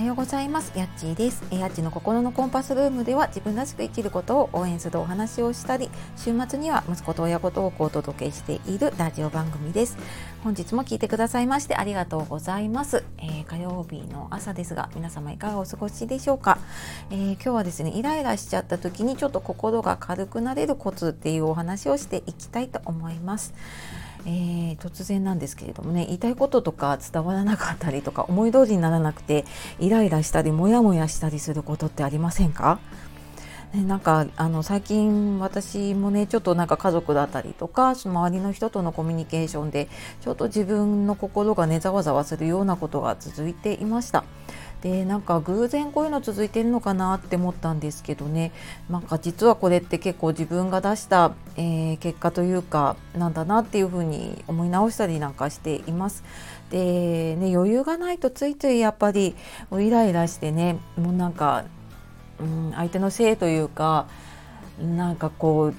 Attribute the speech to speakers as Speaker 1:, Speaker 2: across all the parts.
Speaker 1: はようございます。やっちーです。やっちの心のコンパスルームでは自分らしく生きることを応援するお話をしたり週末には息子と親子トークをお届けしているラジオ番組です。本日も聞いてくださいましてありがとうございます、えー、火曜日の朝ですが皆様いかがお過ごしでしょうか、えー、今日はですねイライラしちゃった時にちょっと心が軽くなれるコツっていうお話をしていきたいと思います。えー、突然なんですけれどもね言いたいこととか伝わらなかったりとか思い通りにならなくてイライラしたりモヤモヤしたりすることってありませんか？ね、なんかあの最近私もねちょっとなんか家族だったりとか周りの人とのコミュニケーションでちょっと自分の心がねざわざわするようなことが続いていました。でなんか偶然こういうの続いてるのかなって思ったんですけどねなんか実はこれって結構自分が出した、えー、結果というかなんだなっていうふうに思い直したりなんかしています。でね余裕がないとついついやっぱりイライラしてねもうなんか、うん、相手のせいというかなんかこう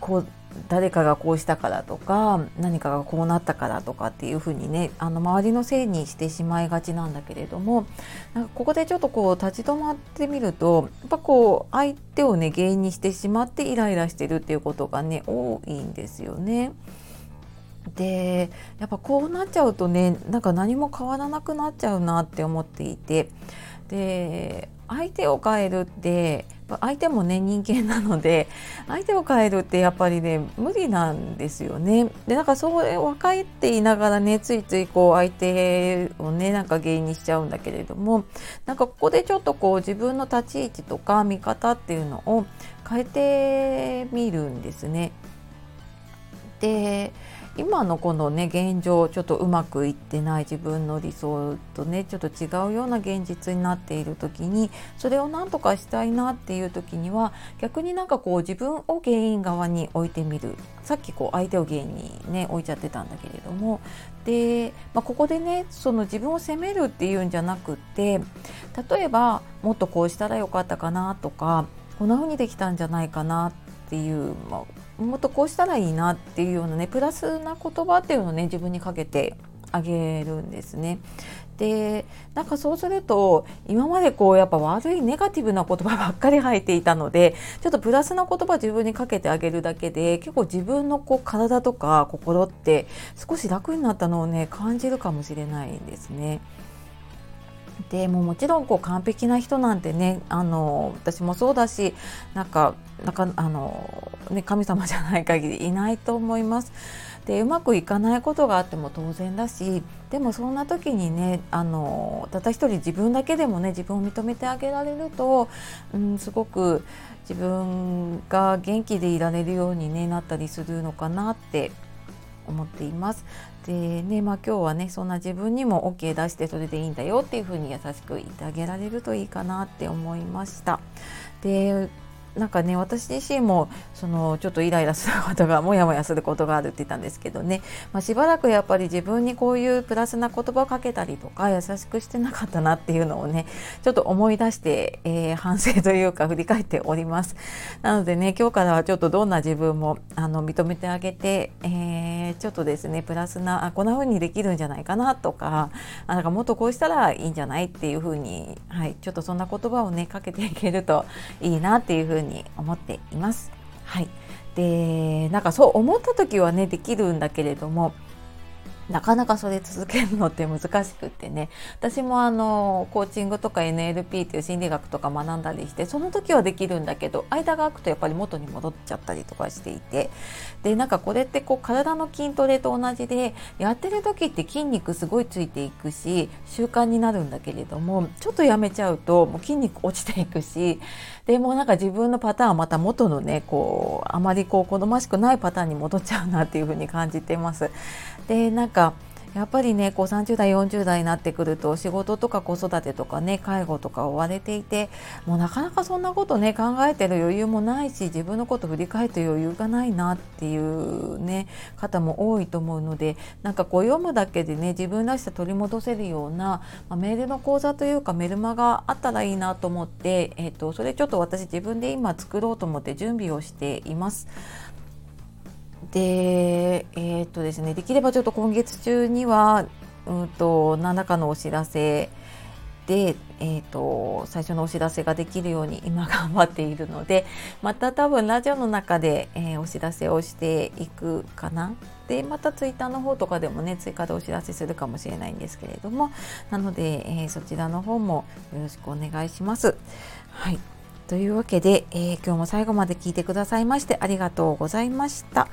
Speaker 1: こう誰かがこうしたからとか何かがこうなったからとかっていうふうにねあの周りのせいにしてしまいがちなんだけれどもなんかここでちょっとこう立ち止まってみるとやっぱこう相手をね原因にしてしまってイライラしてるっていうことがね多いんですよね。でやっぱこうなっちゃうとねなんか何も変わらなくなっちゃうなって思っていてで相手を変えるって相手もね人間なので相手を変えるってやっぱりね無理なんですよね。でなんかそれ分かっていながらねついついこう相手をねなんか原因にしちゃうんだけれどもなんかここでちょっとこう自分の立ち位置とか見方っていうのを変えてみるんですね。で今のこのね現状ちょっとうまくいってない自分の理想とねちょっと違うような現実になっている時にそれを何とかしたいなっていう時には逆になんかこう自分を原因側に置いてみる。さっきこう相手を原因にね置いちゃってたんだけれども。で、まあ、ここでねその自分を責めるっていうんじゃなくって例えばもっとこうしたらよかったかなとかこんな風にできたんじゃないかなっていう、まあ、もっとこうしたらいいなっていうようなねプラスな言葉っていうのをね自分にかけてあげるんですね。でなんかそうすると今までこうやっぱ悪いネガティブな言葉ばっかり入っていたのでちょっとプラスな言葉自分にかけてあげるだけで結構自分のこう体とか心って少し楽になったのをね感じるかもしれないんですね。でももちろんこう完璧な人なんてねあの私もそうだしなんかなんかあの、ね、神様じゃない限りいないと思います。でうまくいかないことがあっても当然だしでもそんな時にねあのたった一人自分だけでもね自分を認めてあげられると、うん、すごく自分が元気でいられるように、ね、なったりするのかなって思っています。でねまあ、今日はねそんな自分にも OK 出してそれでいいんだよっていう風に優しく言ってあげられるといいかなって思いました。でなんかね私自身もそのちょっとイライラすることがモヤモヤすることがあるって言ったんですけどね、まあ、しばらくやっぱり自分にこういうプラスな言葉をかけたりとか優しくしてなかったなっていうのをねちょっと思い出して、えー、反省というか振り返っておりますなのでね今日からはちょっとどんな自分もあの認めてあげて、えー、ちょっとですねプラスなあこんな風にできるんじゃないかなとかあなんかもっとこうしたらいいんじゃないっていう風にはいちょっとそんな言葉をねかけていけるといいなっていう風にに思っています。はい、でなんかそう思った時はねできるんだけれどもなかなかそれ続けるのって難しくってね私もあのコーチングとか NLP っていう心理学とか学んだりしてその時はできるんだけど間が空くとやっぱり元に戻っちゃったりとかしていてでなんかこれってこう体の筋トレと同じでやってる時って筋肉すごいついていくし習慣になるんだけれどもちょっとやめちゃうともう筋肉落ちていくしでもなんか自分のパターンはまた元のねこうあまりこう好ましくないパターンに戻っちゃうなっていうふうに感じてます。でなんかやっぱりねこう30代40代になってくると仕事とか子育てとかね介護とか追われていてもうなかなかそんなことね考えてる余裕もないし自分のこと振り返って余裕がないなっていうね方も多いと思うのでなんかこう読むだけでね自分らしさ取り戻せるような、まあ、メールの講座というかメルマがあったらいいなと思って、えーと、とそれちょっと私自分で今作ろうと思って準備をしています。で、えー、っとですね、できればちょっと今月中には、うんと何らかのお知らせで、えーと、最初のお知らせができるように 今頑張っているのでまた多分ラジオの中で、えー、お知らせをしていくかな。でまたツイッターの方とかでもね追加でお知らせするかもしれないんですけれども。なので、えー、そちらの方もよろしくお願いします。はい。というわけで、えー、今日も最後まで聞いてくださいましてありがとうございました。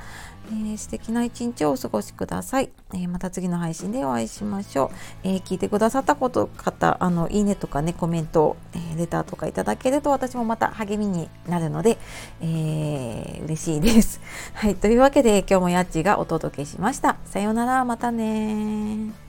Speaker 1: えー、素敵な一日をお過ごしください、えー、また次の配信でお会いしましょう。えー、聞いてくださったこと方、あのいいねとかねコメント、えレターとかいただけると私もまた励みになるので、えー、嬉しいです。はい、というわけで今日もやっちがお届けしました。さようなら、またね